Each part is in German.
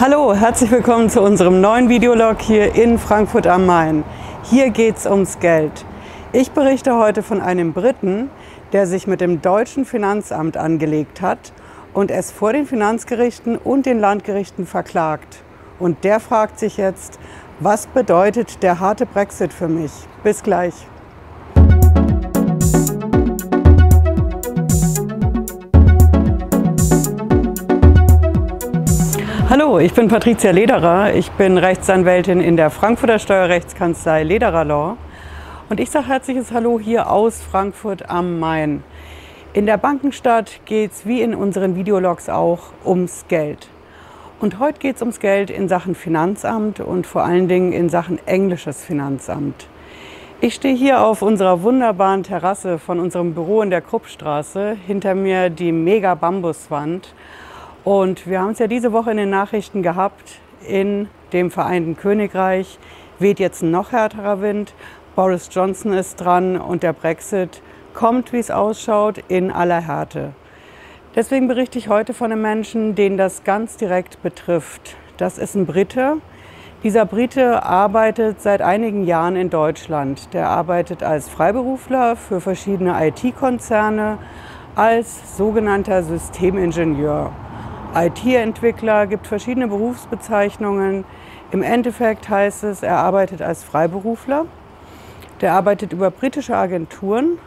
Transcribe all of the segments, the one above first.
Hallo, herzlich willkommen zu unserem neuen Videolog hier in Frankfurt am Main. Hier geht es ums Geld. Ich berichte heute von einem Briten, der sich mit dem deutschen Finanzamt angelegt hat und es vor den Finanzgerichten und den Landgerichten verklagt. Und der fragt sich jetzt, was bedeutet der harte Brexit für mich? Bis gleich. Hallo, ich bin Patricia Lederer. Ich bin Rechtsanwältin in der Frankfurter Steuerrechtskanzlei Lederer Law. Und ich sage herzliches Hallo hier aus Frankfurt am Main. In der Bankenstadt geht es wie in unseren Videologs auch ums Geld. Und heute geht es ums Geld in Sachen Finanzamt und vor allen Dingen in Sachen englisches Finanzamt. Ich stehe hier auf unserer wunderbaren Terrasse von unserem Büro in der Kruppstraße. Hinter mir die mega Bambuswand. Und wir haben es ja diese Woche in den Nachrichten gehabt, in dem Vereinten Königreich weht jetzt ein noch härterer Wind. Boris Johnson ist dran und der Brexit kommt, wie es ausschaut, in aller Härte. Deswegen berichte ich heute von einem Menschen, den das ganz direkt betrifft. Das ist ein Brite. Dieser Brite arbeitet seit einigen Jahren in Deutschland. Der arbeitet als Freiberufler für verschiedene IT-Konzerne, als sogenannter Systemingenieur. IT-Entwickler, gibt verschiedene Berufsbezeichnungen. Im Endeffekt heißt es, er arbeitet als Freiberufler. Der arbeitet über britische Agenturen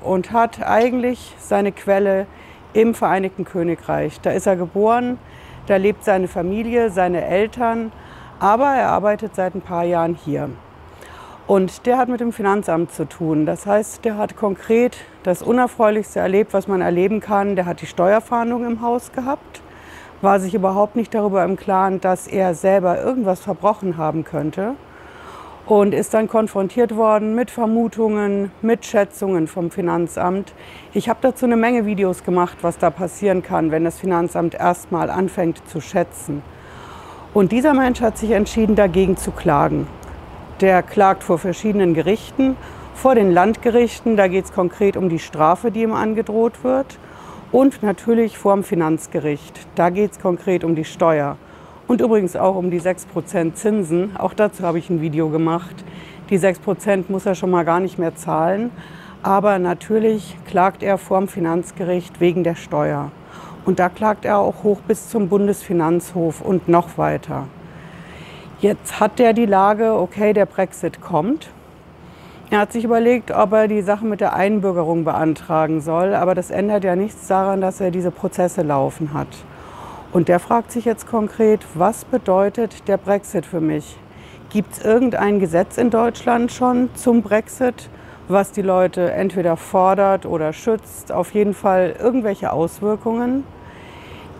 und hat eigentlich seine Quelle im Vereinigten Königreich. Da ist er geboren, da lebt seine Familie, seine Eltern, aber er arbeitet seit ein paar Jahren hier. Und der hat mit dem Finanzamt zu tun. Das heißt, der hat konkret das Unerfreulichste erlebt, was man erleben kann. Der hat die Steuerfahndung im Haus gehabt war sich überhaupt nicht darüber im Klaren, dass er selber irgendwas verbrochen haben könnte und ist dann konfrontiert worden mit Vermutungen, mit Schätzungen vom Finanzamt. Ich habe dazu eine Menge Videos gemacht, was da passieren kann, wenn das Finanzamt erstmal anfängt zu schätzen. Und dieser Mensch hat sich entschieden, dagegen zu klagen. Der klagt vor verschiedenen Gerichten, vor den Landgerichten, da geht es konkret um die Strafe, die ihm angedroht wird und natürlich vorm Finanzgericht. Da geht es konkret um die Steuer und übrigens auch um die 6% Zinsen. Auch dazu habe ich ein Video gemacht. Die 6% muss er schon mal gar nicht mehr zahlen. Aber natürlich klagt er vorm Finanzgericht wegen der Steuer. Und da klagt er auch hoch bis zum Bundesfinanzhof und noch weiter. Jetzt hat er die Lage, okay, der Brexit kommt. Er hat sich überlegt, ob er die Sache mit der Einbürgerung beantragen soll, aber das ändert ja nichts daran, dass er diese Prozesse laufen hat. Und der fragt sich jetzt konkret, was bedeutet der Brexit für mich? Gibt es irgendein Gesetz in Deutschland schon zum Brexit, was die Leute entweder fordert oder schützt? Auf jeden Fall irgendwelche Auswirkungen?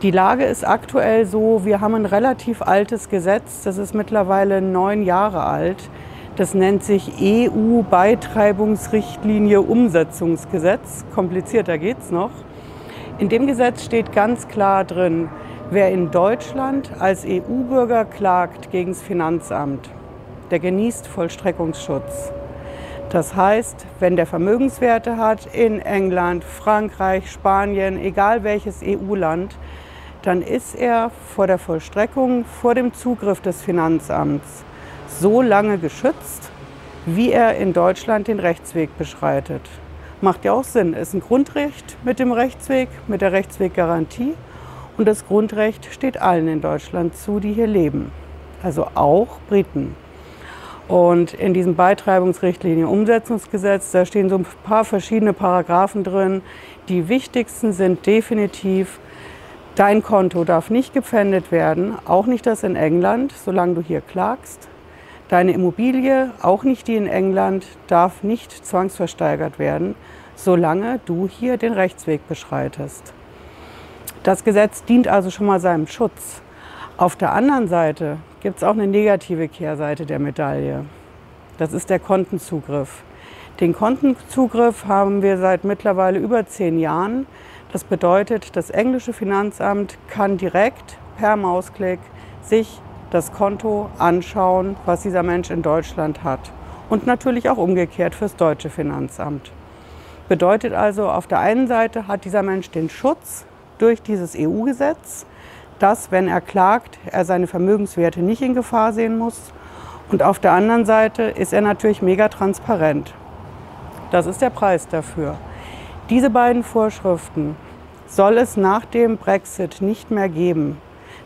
Die Lage ist aktuell so, wir haben ein relativ altes Gesetz, das ist mittlerweile neun Jahre alt. Das nennt sich EU-Beitreibungsrichtlinie Umsetzungsgesetz. Komplizierter geht es noch. In dem Gesetz steht ganz klar drin, wer in Deutschland als EU-Bürger klagt gegen das Finanzamt, der genießt Vollstreckungsschutz. Das heißt, wenn der Vermögenswerte hat in England, Frankreich, Spanien, egal welches EU-Land, dann ist er vor der Vollstreckung, vor dem Zugriff des Finanzamts so lange geschützt, wie er in Deutschland den Rechtsweg beschreitet. Macht ja auch Sinn. Ist ein Grundrecht mit dem Rechtsweg, mit der Rechtsweggarantie. Und das Grundrecht steht allen in Deutschland zu, die hier leben. Also auch Briten. Und in diesem Beitreibungsrichtlinie Umsetzungsgesetz, da stehen so ein paar verschiedene Paragraphen drin. Die wichtigsten sind definitiv, dein Konto darf nicht gepfändet werden, auch nicht das in England, solange du hier klagst. Deine Immobilie, auch nicht die in England, darf nicht zwangsversteigert werden, solange du hier den Rechtsweg beschreitest. Das Gesetz dient also schon mal seinem Schutz. Auf der anderen Seite gibt es auch eine negative Kehrseite der Medaille. Das ist der Kontenzugriff. Den Kontenzugriff haben wir seit mittlerweile über zehn Jahren. Das bedeutet, das englische Finanzamt kann direkt per Mausklick sich das Konto anschauen, was dieser Mensch in Deutschland hat. Und natürlich auch umgekehrt fürs deutsche Finanzamt. Bedeutet also, auf der einen Seite hat dieser Mensch den Schutz durch dieses EU-Gesetz, dass, wenn er klagt, er seine Vermögenswerte nicht in Gefahr sehen muss. Und auf der anderen Seite ist er natürlich mega transparent. Das ist der Preis dafür. Diese beiden Vorschriften soll es nach dem Brexit nicht mehr geben.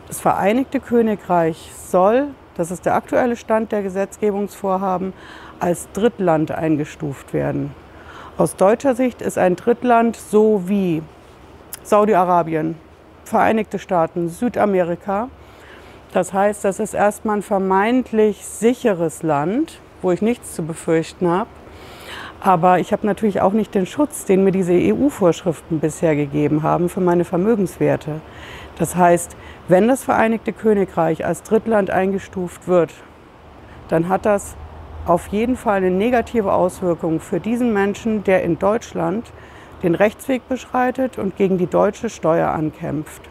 Das Vereinigte Königreich soll, das ist der aktuelle Stand der Gesetzgebungsvorhaben, als Drittland eingestuft werden. Aus deutscher Sicht ist ein Drittland so wie Saudi-Arabien, Vereinigte Staaten, Südamerika. Das heißt, das ist erstmal ein vermeintlich sicheres Land, wo ich nichts zu befürchten habe. Aber ich habe natürlich auch nicht den Schutz, den mir diese EU-Vorschriften bisher gegeben haben für meine Vermögenswerte. Das heißt, wenn das Vereinigte Königreich als Drittland eingestuft wird, dann hat das auf jeden Fall eine negative Auswirkung für diesen Menschen, der in Deutschland den Rechtsweg beschreitet und gegen die deutsche Steuer ankämpft.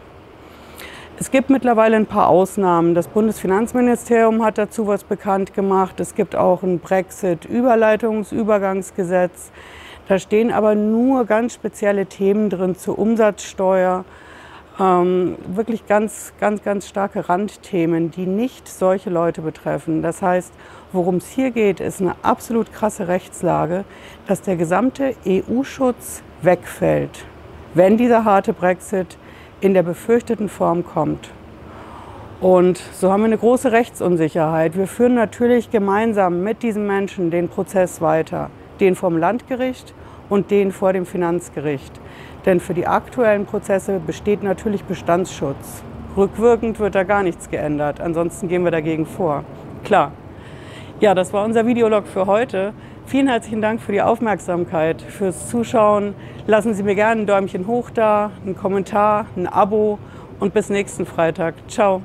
Es gibt mittlerweile ein paar Ausnahmen. Das Bundesfinanzministerium hat dazu was bekannt gemacht. Es gibt auch ein Brexit-Überleitungsübergangsgesetz. Da stehen aber nur ganz spezielle Themen drin zur Umsatzsteuer. Ähm, wirklich ganz, ganz, ganz starke Randthemen, die nicht solche Leute betreffen. Das heißt, worum es hier geht, ist eine absolut krasse Rechtslage, dass der gesamte EU-Schutz wegfällt, wenn dieser harte Brexit in der befürchteten Form kommt. Und so haben wir eine große Rechtsunsicherheit. Wir führen natürlich gemeinsam mit diesen Menschen den Prozess weiter, den vom Landgericht und den vor dem Finanzgericht. Denn für die aktuellen Prozesse besteht natürlich Bestandsschutz. Rückwirkend wird da gar nichts geändert, ansonsten gehen wir dagegen vor. Klar. Ja, das war unser Videolog für heute. Vielen herzlichen Dank für die Aufmerksamkeit, fürs Zuschauen. Lassen Sie mir gerne ein Däumchen hoch da, einen Kommentar, ein Abo und bis nächsten Freitag. Ciao.